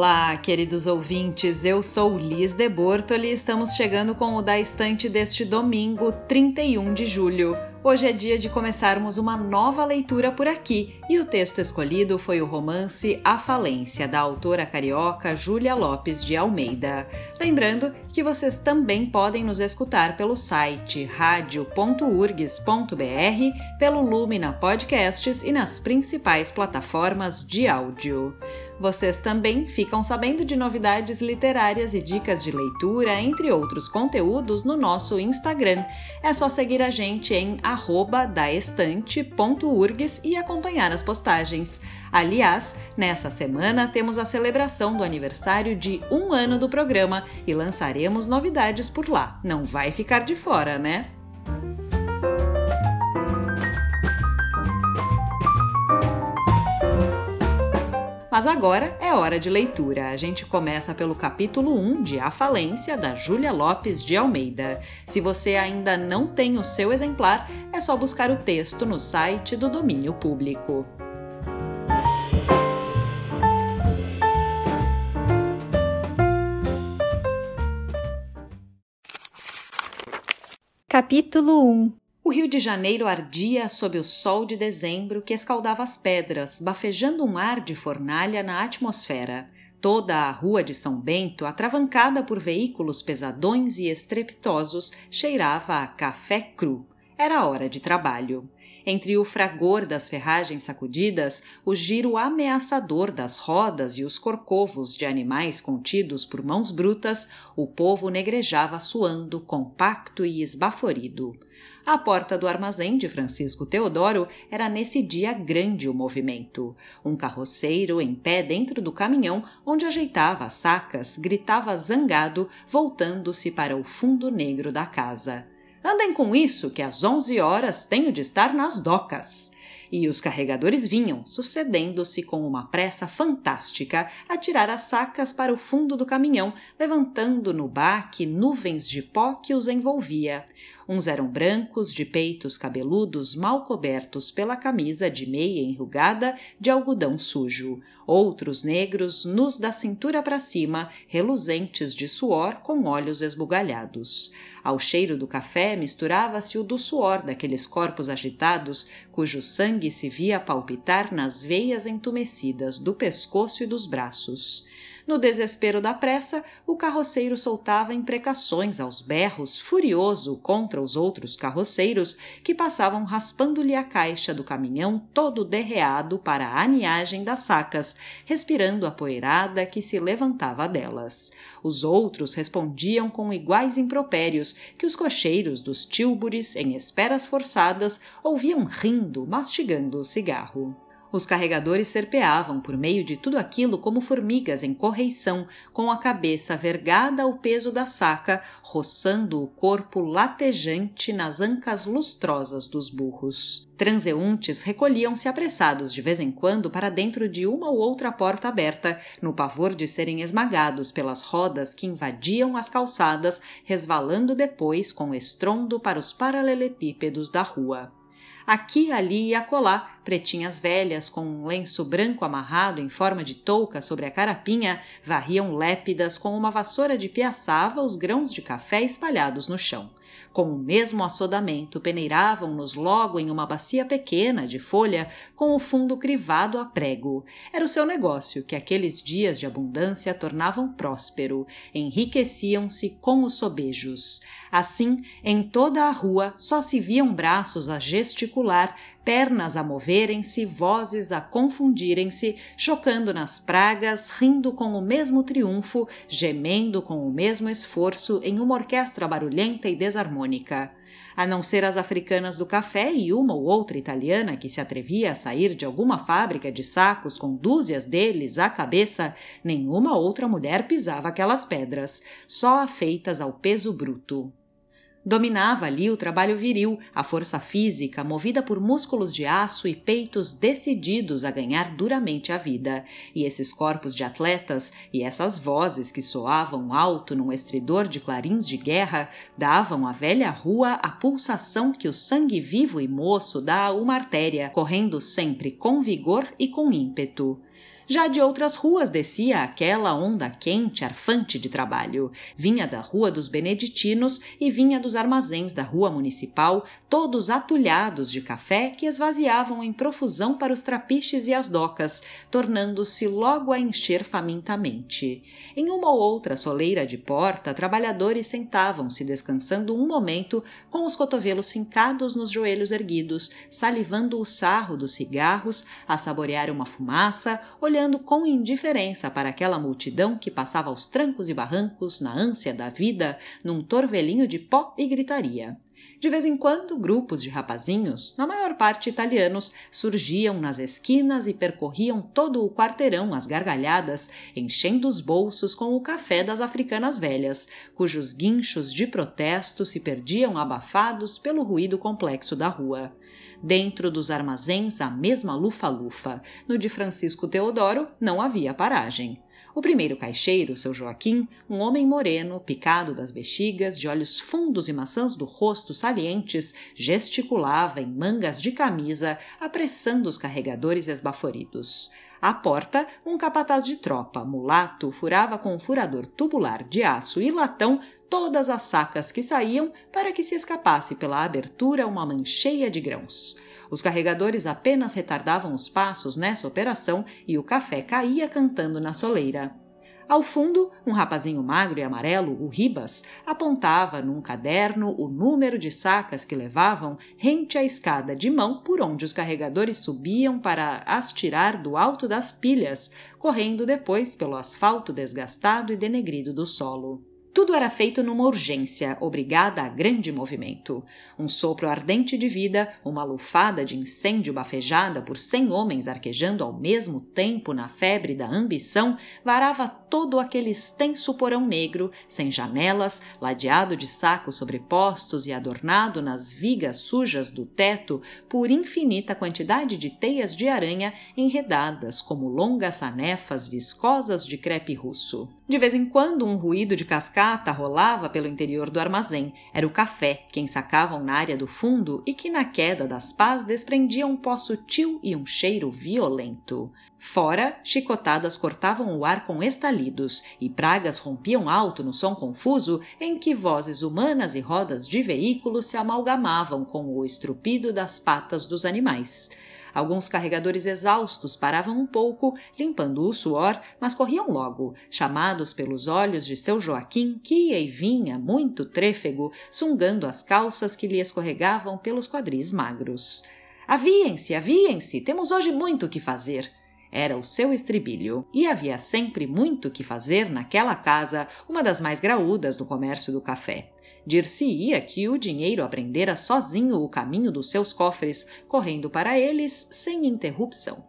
Olá, queridos ouvintes, eu sou Liz de Bortoli e estamos chegando com o Da Estante deste domingo, 31 de julho. Hoje é dia de começarmos uma nova leitura por aqui e o texto escolhido foi o romance A Falência, da autora carioca Júlia Lopes de Almeida. Lembrando que vocês também podem nos escutar pelo site radio.urgs.br, pelo Lumina Podcasts e nas principais plataformas de áudio. Vocês também ficam sabendo de novidades literárias e dicas de leitura, entre outros conteúdos, no nosso Instagram. É só seguir a gente em daestante.urgs e acompanhar as postagens. Aliás, nessa semana temos a celebração do aniversário de um ano do programa e lançaremos novidades por lá. Não vai ficar de fora, né? Mas agora é hora de leitura. A gente começa pelo capítulo 1 de A Falência, da Júlia Lopes de Almeida. Se você ainda não tem o seu exemplar, é só buscar o texto no site do domínio público. Capítulo 1 o Rio de Janeiro ardia sob o sol de dezembro que escaldava as pedras, bafejando um ar de fornalha na atmosfera. Toda a rua de São Bento, atravancada por veículos pesadões e estrepitosos, cheirava a café cru. Era hora de trabalho. Entre o fragor das ferragens sacudidas, o giro ameaçador das rodas e os corcovos de animais contidos por mãos brutas, o povo negrejava suando, compacto e esbaforido. À porta do armazém de Francisco Teodoro era nesse dia grande o movimento. Um carroceiro em pé dentro do caminhão onde ajeitava as sacas gritava zangado, voltando-se para o fundo negro da casa. Andem com isso, que às onze horas tenho de estar nas docas e os carregadores vinham, sucedendo-se com uma pressa fantástica, a tirar as sacas para o fundo do caminhão, levantando no baque nuvens de pó que os envolvia. Uns eram brancos, de peitos cabeludos mal cobertos pela camisa de meia enrugada de algodão sujo. Outros negros, nus da cintura para cima, reluzentes de suor com olhos esbugalhados. Ao cheiro do café misturava-se o do suor daqueles corpos agitados, cujo sangue se via palpitar nas veias entumecidas do pescoço e dos braços. No desespero da pressa, o carroceiro soltava imprecações aos berros, furioso contra os outros carroceiros que passavam raspando-lhe a caixa do caminhão todo derreado para a aniagem das sacas, respirando a poeirada que se levantava delas. Os outros respondiam com iguais impropérios que os cocheiros dos tílbures, em esperas forçadas, ouviam rindo, mastigando o cigarro. Os carregadores serpeavam por meio de tudo aquilo como formigas em correição, com a cabeça vergada ao peso da saca, roçando o corpo latejante nas ancas lustrosas dos burros. Transeuntes recolhiam-se apressados de vez em quando para dentro de uma ou outra porta aberta, no pavor de serem esmagados pelas rodas que invadiam as calçadas, resvalando depois com estrondo para os paralelepípedos da rua. Aqui, ali e acolá, pretinhas velhas com um lenço branco amarrado em forma de touca sobre a carapinha varriam lépidas com uma vassoura de piaçava os grãos de café espalhados no chão. Com o mesmo assodamento, peneiravam-nos logo em uma bacia pequena de folha com o fundo crivado a prego. Era o seu negócio que aqueles dias de abundância tornavam próspero, enriqueciam-se com os sobejos. Assim, em toda a rua só se viam braços a gesticular, pernas a moverem-se, vozes a confundirem-se, chocando nas pragas, rindo com o mesmo triunfo, gemendo com o mesmo esforço em uma orquestra barulhenta e desarmônica. A não ser as africanas do café e uma ou outra italiana que se atrevia a sair de alguma fábrica de sacos com dúzias deles à cabeça, nenhuma outra mulher pisava aquelas pedras, só afeitas ao peso bruto. Dominava ali o trabalho viril, a força física movida por músculos de aço e peitos decididos a ganhar duramente a vida. E esses corpos de atletas e essas vozes que soavam alto num estridor de clarins de guerra davam à velha rua a pulsação que o sangue vivo e moço dá a uma artéria, correndo sempre com vigor e com ímpeto. Já de outras ruas descia aquela onda quente, arfante de trabalho. Vinha da Rua dos Beneditinos e vinha dos armazéns da Rua Municipal, todos atulhados de café que esvaziavam em profusão para os trapiches e as docas, tornando-se logo a encher famintamente. Em uma ou outra soleira de porta, trabalhadores sentavam-se descansando um momento, com os cotovelos fincados nos joelhos erguidos, salivando o sarro dos cigarros, a saborear uma fumaça, olhando olhando com indiferença para aquela multidão que passava aos trancos e barrancos na ânsia da vida, num torvelinho de pó e gritaria. De vez em quando, grupos de rapazinhos, na maior parte italianos, surgiam nas esquinas e percorriam todo o quarteirão às gargalhadas, enchendo os bolsos com o café das africanas velhas, cujos guinchos de protesto se perdiam abafados pelo ruído complexo da rua. Dentro dos armazéns, a mesma lufa-lufa. No de Francisco Teodoro, não havia paragem. O primeiro caixeiro, seu Joaquim, um homem moreno, picado das bexigas, de olhos fundos e maçãs do rosto salientes, gesticulava em mangas de camisa, apressando os carregadores esbaforidos. À porta, um capataz de tropa, mulato, furava com um furador tubular de aço e latão todas as sacas que saíam para que se escapasse pela abertura uma mancheia de grãos. Os carregadores apenas retardavam os passos nessa operação e o café caía cantando na soleira. Ao fundo, um rapazinho magro e amarelo, o Ribas, apontava num caderno o número de sacas que levavam rente à escada de mão por onde os carregadores subiam para as tirar do alto das pilhas, correndo depois pelo asfalto desgastado e denegrido do solo. Tudo era feito numa urgência, obrigada a grande movimento. Um sopro ardente de vida, uma lufada de incêndio bafejada por cem homens arquejando ao mesmo tempo na febre da ambição, varava todo aquele extenso porão negro, sem janelas, ladeado de sacos sobrepostos e adornado nas vigas sujas do teto por infinita quantidade de teias de aranha enredadas como longas sanefas viscosas de crepe russo. De vez em quando, um ruído de cascata rolava pelo interior do armazém. Era o café que ensacavam na área do fundo e que, na queda das pás, desprendia um pó sutil e um cheiro violento. Fora, chicotadas cortavam o ar com estalidos e pragas rompiam alto no som confuso em que vozes humanas e rodas de veículos se amalgamavam com o estrupido das patas dos animais. Alguns carregadores exaustos paravam um pouco, limpando o suor, mas corriam logo, chamados pelos olhos de seu Joaquim, que ia e vinha, muito trêfego, sungando as calças que lhe escorregavam pelos quadris magros. Aviem-se, aviem-se, temos hoje muito o que fazer. Era o seu estribilho. E havia sempre muito que fazer naquela casa, uma das mais graúdas do comércio do café. Dir-se-ia que o dinheiro aprendera sozinho o caminho dos seus cofres, correndo para eles sem interrupção.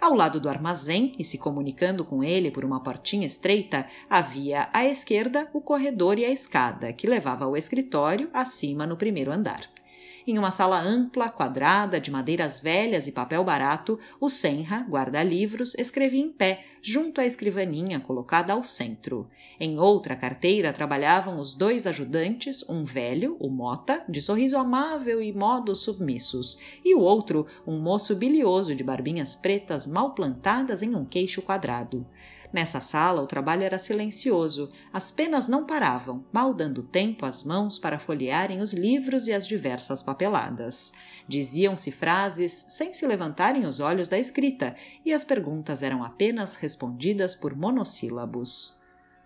Ao lado do armazém, e se comunicando com ele por uma portinha estreita, havia à esquerda o corredor e a escada, que levava ao escritório acima no primeiro andar. Em uma sala ampla, quadrada, de madeiras velhas e papel barato, o Senra, guarda-livros, escrevia em pé, junto à escrivaninha colocada ao centro. Em outra carteira trabalhavam os dois ajudantes, um velho, o Mota, de sorriso amável e modos submissos, e o outro, um moço bilioso de barbinhas pretas mal plantadas em um queixo quadrado. Nessa sala, o trabalho era silencioso, as penas não paravam, mal dando tempo às mãos para folhearem os livros e as diversas papeladas. Diziam-se frases sem se levantarem os olhos da escrita, e as perguntas eram apenas respondidas por monossílabos.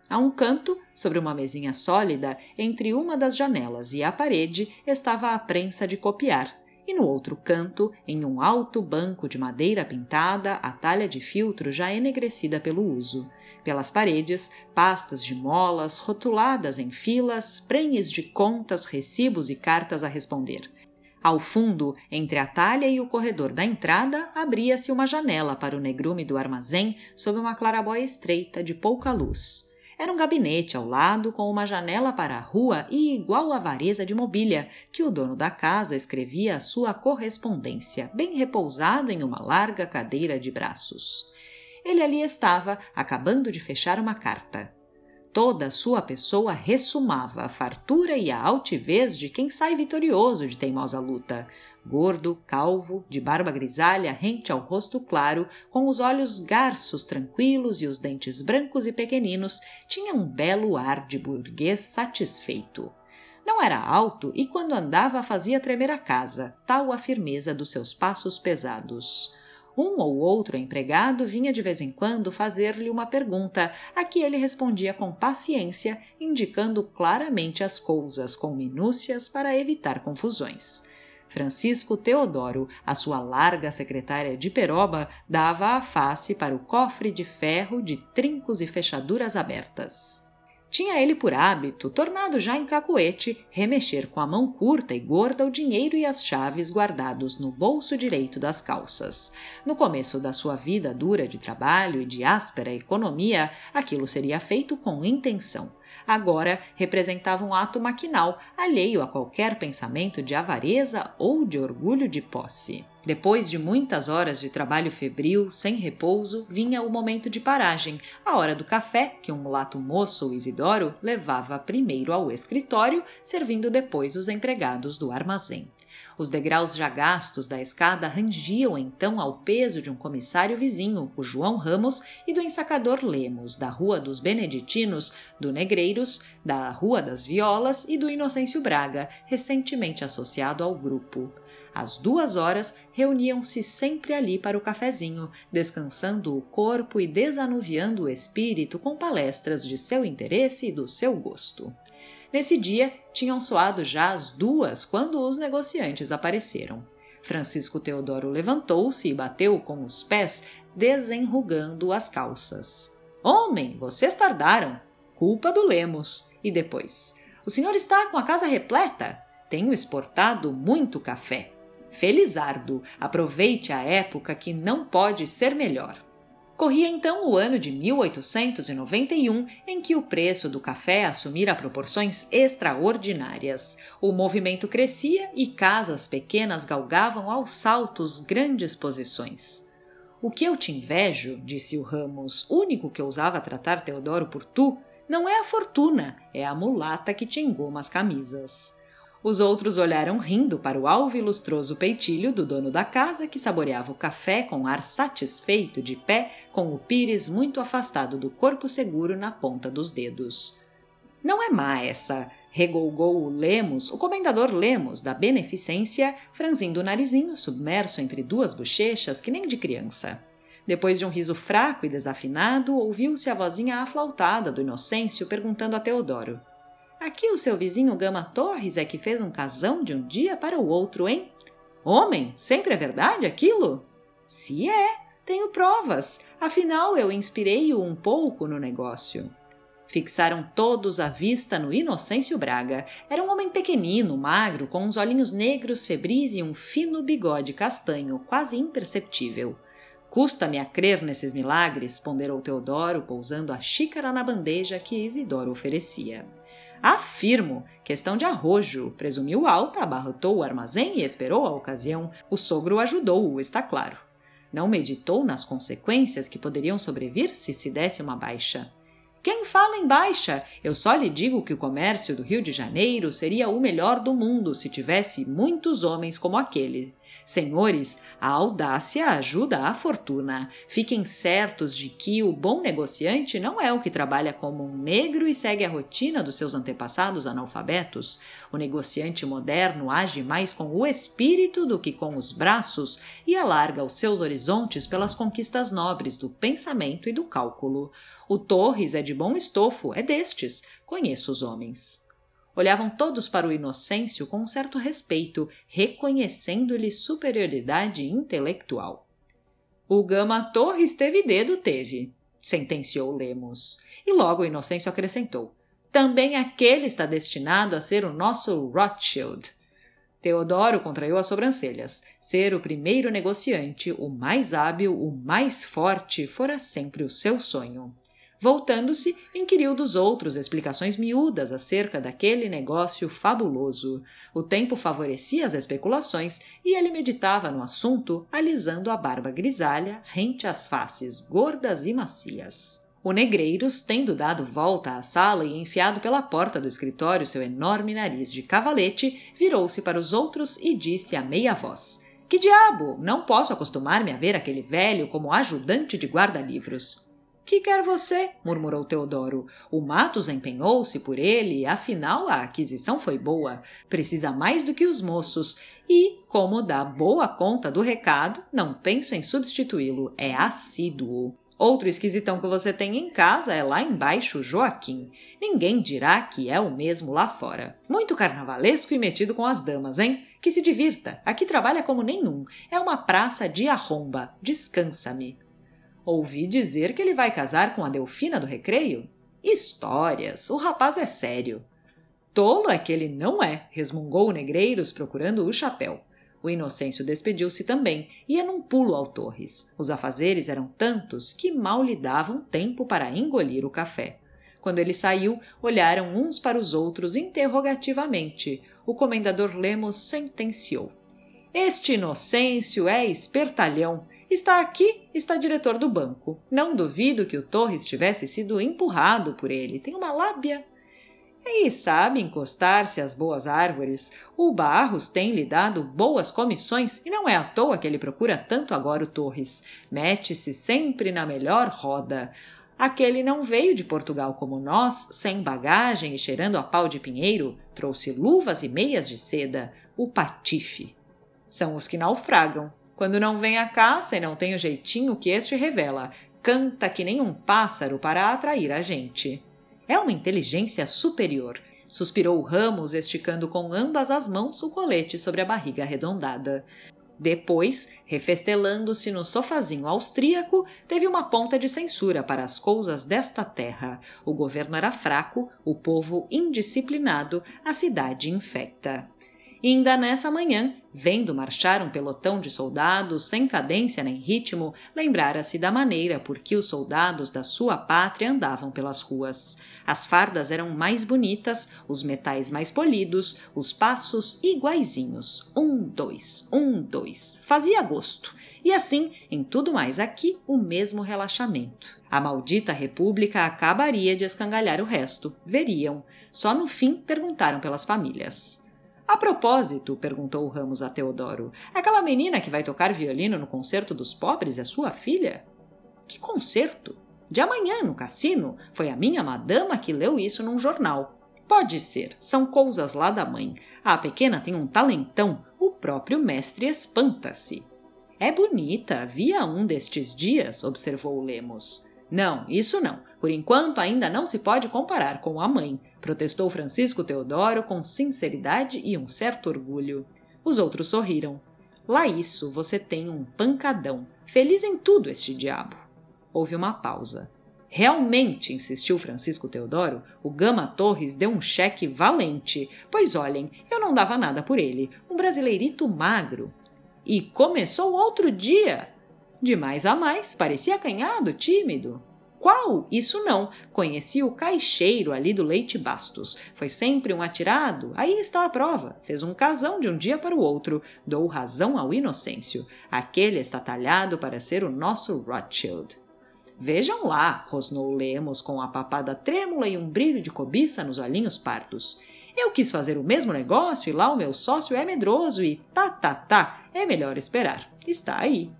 A um canto, sobre uma mesinha sólida, entre uma das janelas e a parede, estava a prensa de copiar e no outro canto, em um alto banco de madeira pintada, a talha de filtro já enegrecida pelo uso. Pelas paredes, pastas de molas rotuladas em filas, prenhes de contas, recibos e cartas a responder. Ao fundo, entre a talha e o corredor da entrada, abria-se uma janela para o negrume do armazém sob uma clarabóia estreita de pouca luz. Era um gabinete ao lado com uma janela para a rua e igual avareza de mobília, que o dono da casa escrevia a sua correspondência, bem repousado em uma larga cadeira de braços. Ele ali estava, acabando de fechar uma carta. Toda a sua pessoa ressumava a fartura e a altivez de quem sai vitorioso de teimosa luta, gordo, calvo, de barba grisalha rente ao rosto claro, com os olhos garços tranquilos e os dentes brancos e pequeninos, tinha um belo ar de burguês satisfeito. Não era alto e quando andava fazia tremer a casa, tal a firmeza dos seus passos pesados. Um ou outro empregado vinha de vez em quando fazer-lhe uma pergunta, a que ele respondia com paciência, indicando claramente as coisas com minúcias para evitar confusões. Francisco Teodoro, a sua larga secretária de peroba, dava a face para o cofre de ferro de trincos e fechaduras abertas. Tinha ele por hábito, tornado já em cacuete, remexer com a mão curta e gorda o dinheiro e as chaves guardados no bolso direito das calças. No começo da sua vida dura de trabalho e de áspera economia, aquilo seria feito com intenção agora representava um ato maquinal, alheio a qualquer pensamento de avareza ou de orgulho de posse. Depois de muitas horas de trabalho febril, sem repouso, vinha o momento de paragem, a hora do café, que um mulato moço, Isidoro, levava primeiro ao escritório, servindo depois os empregados do armazém. Os degraus já gastos da escada rangiam então ao peso de um comissário vizinho, o João Ramos, e do ensacador Lemos, da Rua dos Beneditinos, do Negreiros, da Rua das Violas e do Inocêncio Braga, recentemente associado ao grupo. Às duas horas, reuniam-se sempre ali para o cafezinho, descansando o corpo e desanuviando o espírito com palestras de seu interesse e do seu gosto. Nesse dia, tinham soado já as duas quando os negociantes apareceram. Francisco Teodoro levantou-se e bateu com os pés, desenrugando as calças. Homem, vocês tardaram. Culpa do Lemos. E depois? O senhor está com a casa repleta? Tenho exportado muito café. Felizardo, aproveite a época que não pode ser melhor. Corria então o ano de 1891, em que o preço do café assumira proporções extraordinárias. O movimento crescia e casas pequenas galgavam aos saltos grandes posições. O que eu te invejo, disse o Ramos, único que ousava tratar Teodoro por tu, não é a fortuna, é a mulata que te engoma as camisas. Os outros olharam rindo para o alvo e lustroso peitilho do dono da casa, que saboreava o café com ar satisfeito de pé, com o pires muito afastado do corpo seguro na ponta dos dedos. Não é má essa, regolgou o Lemos, o comendador Lemos, da beneficência, franzindo o narizinho submerso entre duas bochechas que nem de criança. Depois de um riso fraco e desafinado, ouviu-se a vozinha aflautada do Inocêncio perguntando a Teodoro: Aqui o seu vizinho Gama Torres é que fez um casão de um dia para o outro, hein? Homem, sempre é verdade aquilo? Se é, tenho provas. Afinal, eu inspirei-o um pouco no negócio. Fixaram todos a vista no Inocêncio Braga. Era um homem pequenino, magro, com uns olhinhos negros febris e um fino bigode castanho, quase imperceptível. Custa-me a crer nesses milagres, ponderou Teodoro, pousando a xícara na bandeja que Isidoro oferecia. Afirmo, questão de arrojo. Presumiu alta, abarrotou o armazém e esperou a ocasião. O sogro ajudou-o, está claro. Não meditou nas consequências que poderiam sobrevir se se desse uma baixa. Quem fala em baixa? Eu só lhe digo que o comércio do Rio de Janeiro seria o melhor do mundo se tivesse muitos homens como aquele. Senhores, a audácia ajuda a fortuna. Fiquem certos de que o bom negociante não é o que trabalha como um negro e segue a rotina dos seus antepassados analfabetos. O negociante moderno age mais com o espírito do que com os braços e alarga os seus horizontes pelas conquistas nobres do pensamento e do cálculo. O Torres é de bom estofo, é destes. Conheço os homens. Olhavam todos para o Inocêncio com um certo respeito, reconhecendo-lhe superioridade intelectual. O Gama Torres teve dedo, teve. sentenciou Lemos. E logo Inocêncio acrescentou: Também aquele está destinado a ser o nosso Rothschild. Teodoro contraiu as sobrancelhas. Ser o primeiro negociante, o mais hábil, o mais forte, fora sempre o seu sonho. Voltando-se, inquiriu dos outros explicações miúdas acerca daquele negócio fabuloso. O tempo favorecia as especulações e ele meditava no assunto, alisando a barba grisalha rente às faces gordas e macias. O Negreiros, tendo dado volta à sala e enfiado pela porta do escritório seu enorme nariz de cavalete, virou-se para os outros e disse a meia voz: Que diabo! Não posso acostumar-me a ver aquele velho como ajudante de guarda-livros. Que quer você? murmurou Teodoro. O Matos empenhou-se por ele, afinal a aquisição foi boa. Precisa mais do que os moços. E, como dá boa conta do recado, não penso em substituí-lo. É assíduo. Outro esquisitão que você tem em casa é lá embaixo Joaquim. Ninguém dirá que é o mesmo lá fora. Muito carnavalesco e metido com as damas, hein? Que se divirta. Aqui trabalha como nenhum. É uma praça de arromba. Descansa-me. Ouvi dizer que ele vai casar com a Delfina do Recreio? Histórias! O rapaz é sério. Tolo é que ele não é, resmungou o Negreiros procurando o chapéu. O Inocêncio despediu-se também, ia num pulo ao Torres. Os afazeres eram tantos que mal lhe davam tempo para engolir o café. Quando ele saiu, olharam uns para os outros interrogativamente. O comendador Lemos sentenciou: Este Inocêncio é espertalhão. Está aqui, está diretor do banco. Não duvido que o Torres tivesse sido empurrado por ele. Tem uma lábia. E sabe encostar-se às boas árvores. O Barros tem lhe dado boas comissões e não é à toa que ele procura tanto agora o Torres. Mete-se sempre na melhor roda. Aquele não veio de Portugal como nós, sem bagagem e cheirando a pau de pinheiro, trouxe luvas e meias de seda, o patife. São os que naufragam, quando não vem a caça e não tem o jeitinho que este revela, canta que nem um pássaro para atrair a gente. É uma inteligência superior, suspirou Ramos, esticando com ambas as mãos o colete sobre a barriga arredondada. Depois, refestelando-se no sofazinho austríaco, teve uma ponta de censura para as coisas desta terra. O governo era fraco, o povo indisciplinado, a cidade infecta. E ainda nessa manhã, vendo marchar um pelotão de soldados sem cadência nem ritmo, lembrara-se da maneira por que os soldados da sua pátria andavam pelas ruas. As fardas eram mais bonitas, os metais mais polidos, os passos iguaizinhos. Um, dois, um, dois. Fazia gosto. E assim, em tudo mais aqui, o mesmo relaxamento. A maldita república acabaria de escangalhar o resto. Veriam. Só no fim perguntaram pelas famílias. A propósito, perguntou Ramos a Teodoro, aquela menina que vai tocar violino no concerto dos pobres é sua filha? Que concerto? De amanhã, no cassino. Foi a minha madama que leu isso num jornal. Pode ser, são coisas lá da mãe. A pequena tem um talentão, o próprio mestre espanta-se. É bonita, via um destes dias, observou Lemos. Não, isso não. Por enquanto ainda não se pode comparar com a mãe, protestou Francisco Teodoro com sinceridade e um certo orgulho. Os outros sorriram. Lá isso, você tem um pancadão. Feliz em tudo este diabo. Houve uma pausa. Realmente, insistiu Francisco Teodoro, o Gama Torres deu um cheque valente. Pois olhem, eu não dava nada por ele. Um brasileirito magro. E começou outro dia. De mais a mais, parecia acanhado, tímido. Qual? Isso não. Conheci o caixeiro ali do Leite Bastos. Foi sempre um atirado. Aí está a prova. Fez um casão de um dia para o outro. Dou razão ao Inocêncio. Aquele está talhado para ser o nosso Rothschild. Vejam lá, rosnou Lemos com a papada trêmula e um brilho de cobiça nos olhinhos pardos. Eu quis fazer o mesmo negócio e lá o meu sócio é medroso e tá, tá, tá, é melhor esperar. Está aí.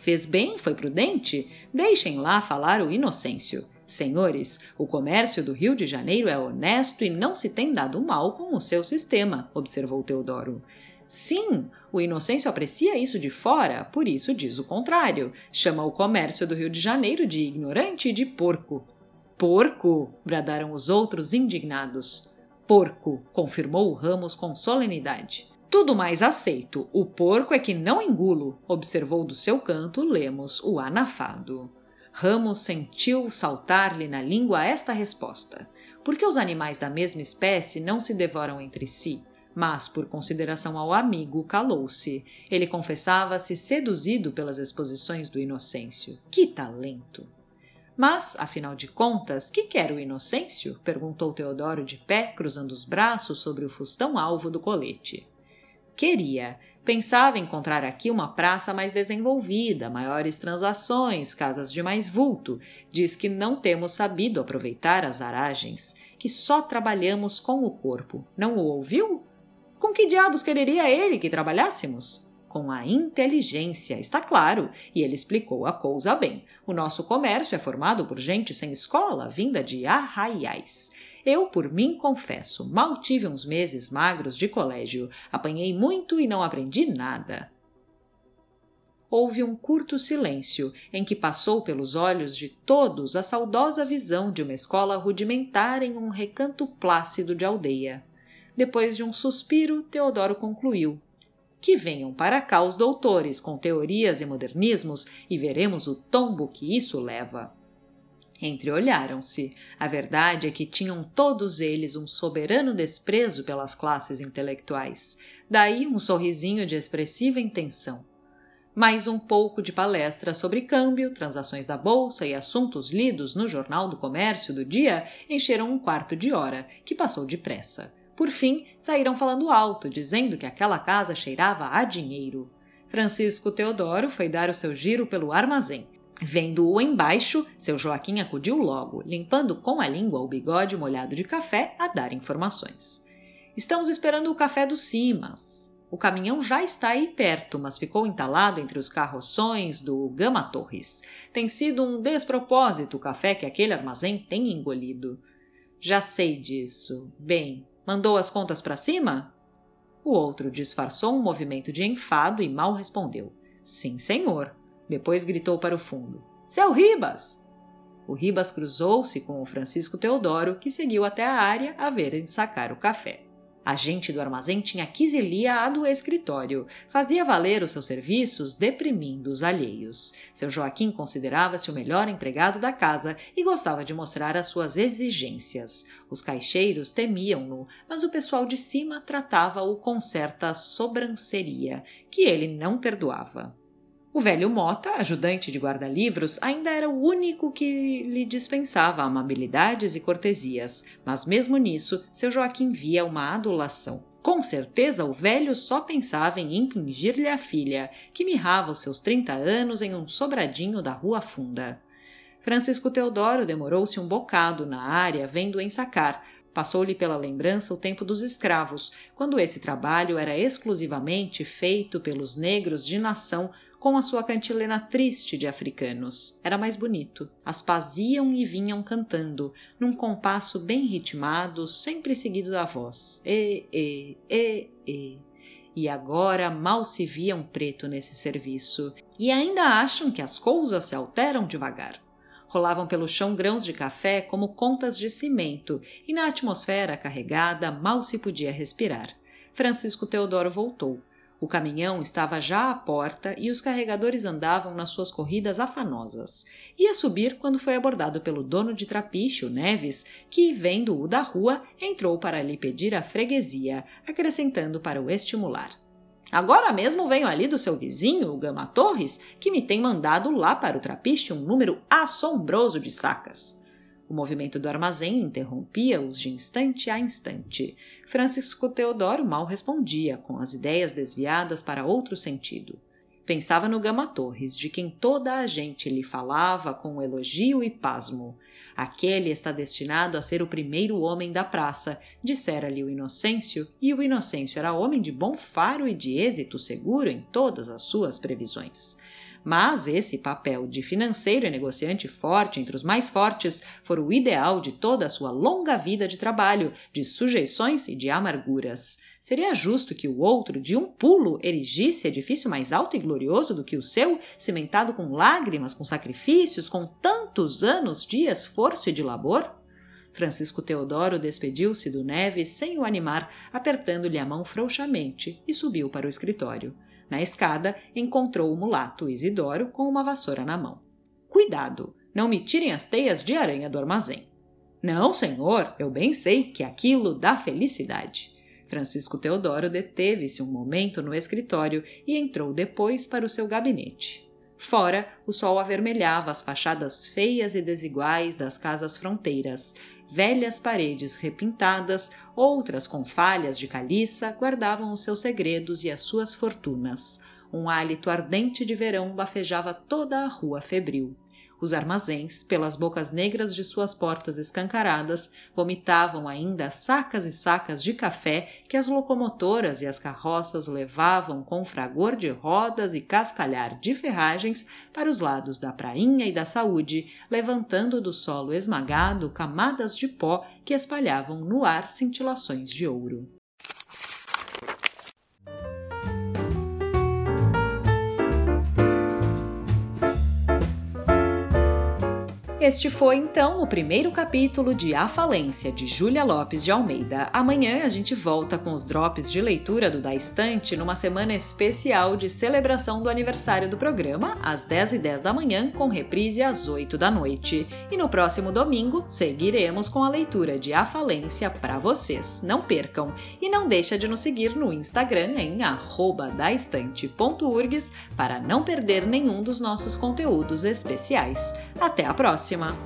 Fez bem, foi prudente? Deixem lá falar o Inocêncio. Senhores, o comércio do Rio de Janeiro é honesto e não se tem dado mal com o seu sistema, observou Teodoro. Sim, o Inocêncio aprecia isso de fora, por isso diz o contrário. Chama o comércio do Rio de Janeiro de ignorante e de porco. Porco! bradaram os outros indignados. Porco! confirmou o Ramos com solenidade. Tudo mais aceito. O porco é que não engulo, observou do seu canto Lemos, o anafado. Ramos sentiu saltar-lhe na língua esta resposta: porque os animais da mesma espécie não se devoram entre si? Mas, por consideração ao amigo, calou-se. Ele confessava-se seduzido pelas exposições do Inocêncio. Que talento! Mas, afinal de contas, que quer o Inocêncio? perguntou Teodoro de pé, cruzando os braços sobre o fustão alvo do colete. Queria. Pensava encontrar aqui uma praça mais desenvolvida, maiores transações, casas de mais vulto. Diz que não temos sabido aproveitar as aragens, que só trabalhamos com o corpo. Não o ouviu? Com que diabos quereria ele que trabalhássemos? Com a inteligência, está claro, e ele explicou a coisa bem. O nosso comércio é formado por gente sem escola, vinda de arraiais. Eu, por mim, confesso, mal tive uns meses magros de colégio, apanhei muito e não aprendi nada. Houve um curto silêncio, em que passou pelos olhos de todos a saudosa visão de uma escola rudimentar em um recanto plácido de aldeia. Depois de um suspiro, Teodoro concluiu: Que venham para cá os doutores com teorias e modernismos e veremos o tombo que isso leva. Entreolharam-se. A verdade é que tinham todos eles um soberano desprezo pelas classes intelectuais. Daí um sorrisinho de expressiva intenção. Mais um pouco de palestra sobre câmbio, transações da bolsa e assuntos lidos no Jornal do Comércio do dia encheram um quarto de hora, que passou depressa. Por fim, saíram falando alto, dizendo que aquela casa cheirava a dinheiro. Francisco Teodoro foi dar o seu giro pelo armazém, Vendo-o embaixo, seu Joaquim acudiu logo, limpando com a língua o bigode molhado de café, a dar informações. Estamos esperando o café do Simas. O caminhão já está aí perto, mas ficou entalado entre os carroções do Gama Torres. Tem sido um despropósito o café que aquele armazém tem engolido. Já sei disso. Bem, mandou as contas para cima? O outro disfarçou um movimento de enfado e mal respondeu. Sim, senhor. Depois gritou para o fundo: Seu Ribas! O Ribas cruzou-se com o Francisco Teodoro, que seguiu até a área a verem sacar o café. A gente do armazém tinha quiselia a do escritório, fazia valer os seus serviços deprimindo os alheios. Seu Joaquim considerava-se o melhor empregado da casa e gostava de mostrar as suas exigências. Os caixeiros temiam-no, mas o pessoal de cima tratava-o com certa sobranceria, que ele não perdoava. O velho Mota, ajudante de guarda-livros, ainda era o único que lhe dispensava amabilidades e cortesias, mas mesmo nisso, seu Joaquim via uma adulação. Com certeza o velho só pensava em impingir-lhe a filha, que mirrava os seus trinta anos em um sobradinho da Rua Funda. Francisco Teodoro demorou-se um bocado na área vendo ensacar. Passou-lhe pela lembrança o tempo dos escravos, quando esse trabalho era exclusivamente feito pelos negros de nação com a sua cantilena triste de africanos. Era mais bonito. As pás iam e vinham cantando, num compasso bem ritmado, sempre seguido da voz. E, e, e, e. E agora mal se via um preto nesse serviço. E ainda acham que as coisas se alteram devagar rolavam pelo chão grãos de café como contas de cimento, e na atmosfera carregada mal se podia respirar. Francisco Teodoro voltou. O caminhão estava já à porta e os carregadores andavam nas suas corridas afanosas. Ia subir quando foi abordado pelo dono de trapiche, o Neves, que, vendo-o da rua, entrou para lhe pedir a freguesia, acrescentando para o estimular. Agora mesmo venho ali do seu vizinho, o Gama Torres, que me tem mandado lá para o trapiche um número assombroso de sacas. O movimento do armazém interrompia-os de instante a instante. Francisco Teodoro mal respondia, com as ideias desviadas para outro sentido. Pensava no Gama Torres, de quem toda a gente lhe falava com elogio e pasmo. Aquele está destinado a ser o primeiro homem da praça, dissera-lhe o Inocêncio, e o Inocêncio era homem de bom faro e de êxito seguro em todas as suas previsões. Mas esse papel de financeiro e negociante forte entre os mais fortes fora o ideal de toda a sua longa vida de trabalho, de sujeições e de amarguras. Seria justo que o outro, de um pulo, erigisse edifício mais alto e glorioso do que o seu, cimentado com lágrimas, com sacrifícios, com tantos anos de esforço e de labor? Francisco Teodoro despediu-se do Neves sem o animar, apertando-lhe a mão frouxamente, e subiu para o escritório. Na escada, encontrou o mulato Isidoro com uma vassoura na mão. Cuidado! Não me tirem as teias de aranha do armazém. Não, senhor, eu bem sei que aquilo dá felicidade. Francisco Teodoro deteve-se um momento no escritório e entrou depois para o seu gabinete. Fora, o sol avermelhava as fachadas feias e desiguais das casas fronteiras. Velhas paredes repintadas, outras com falhas de caliça, guardavam os seus segredos e as suas fortunas. Um hálito ardente de verão bafejava toda a rua febril. Os armazéns, pelas bocas negras de suas portas escancaradas, vomitavam ainda sacas e sacas de café que as locomotoras e as carroças levavam com fragor de rodas e cascalhar de ferragens para os lados da prainha e da saúde, levantando do solo esmagado camadas de pó que espalhavam no ar cintilações de ouro. Este foi então o primeiro capítulo de A Falência de Júlia Lopes de Almeida. Amanhã a gente volta com os drops de leitura do Da Estante numa semana especial de celebração do aniversário do programa, às 10h10 da manhã, com reprise às 8 da noite. E no próximo domingo seguiremos com a leitura de A Falência para vocês. Não percam! E não deixa de nos seguir no Instagram em daestante.urgs para não perder nenhum dos nossos conteúdos especiais. Até a próxima! Próxima!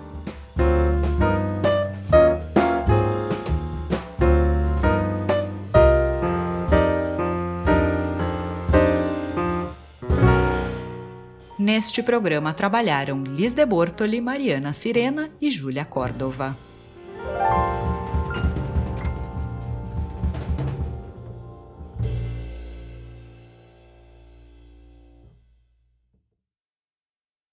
Neste programa trabalharam Liz de Bortoli, Mariana Sirena e Júlia Córdova.